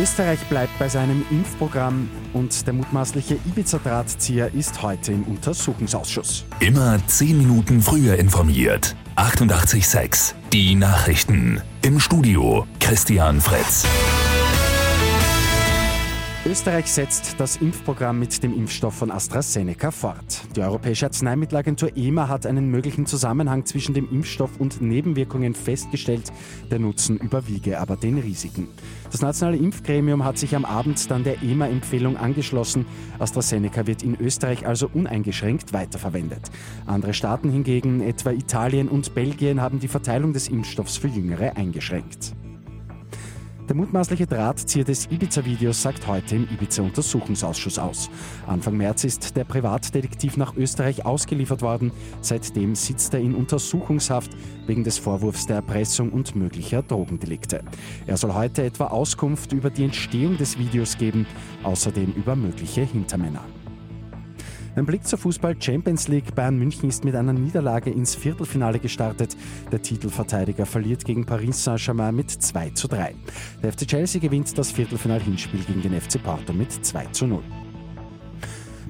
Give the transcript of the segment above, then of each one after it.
Österreich bleibt bei seinem Impfprogramm und der mutmaßliche Ibiza-Drahtzieher ist heute im Untersuchungsausschuss. Immer 10 Minuten früher informiert. 88.6 Die Nachrichten. Im Studio Christian Fritz. Österreich setzt das Impfprogramm mit dem Impfstoff von AstraZeneca fort. Die Europäische Arzneimittelagentur EMA hat einen möglichen Zusammenhang zwischen dem Impfstoff und Nebenwirkungen festgestellt. Der Nutzen überwiege aber den Risiken. Das nationale Impfgremium hat sich am Abend dann der EMA-Empfehlung angeschlossen. AstraZeneca wird in Österreich also uneingeschränkt weiterverwendet. Andere Staaten hingegen, etwa Italien und Belgien, haben die Verteilung des Impfstoffs für Jüngere eingeschränkt. Der mutmaßliche Drahtzieher des Ibiza-Videos sagt heute im Ibiza-Untersuchungsausschuss aus. Anfang März ist der Privatdetektiv nach Österreich ausgeliefert worden. Seitdem sitzt er in Untersuchungshaft wegen des Vorwurfs der Erpressung und möglicher Drogendelikte. Er soll heute etwa Auskunft über die Entstehung des Videos geben, außerdem über mögliche Hintermänner. Ein Blick zur Fußball Champions League. Bayern München ist mit einer Niederlage ins Viertelfinale gestartet. Der Titelverteidiger verliert gegen Paris Saint-Germain mit 2 zu 3. Der FC Chelsea gewinnt das Viertelfinal-Hinspiel gegen den FC Porto mit 2 zu 0.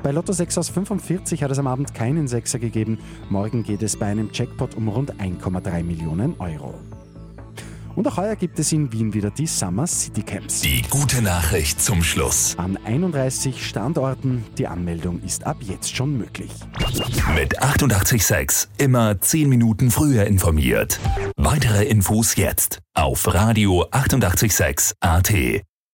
Bei Lotto 6 aus 45 hat es am Abend keinen Sechser gegeben. Morgen geht es bei einem Jackpot um rund 1,3 Millionen Euro. Und auch heuer gibt es in Wien wieder die Summer City Camps. Die gute Nachricht zum Schluss. An 31 Standorten. Die Anmeldung ist ab jetzt schon möglich. Mit 886 immer 10 Minuten früher informiert. Weitere Infos jetzt auf Radio 886 AT.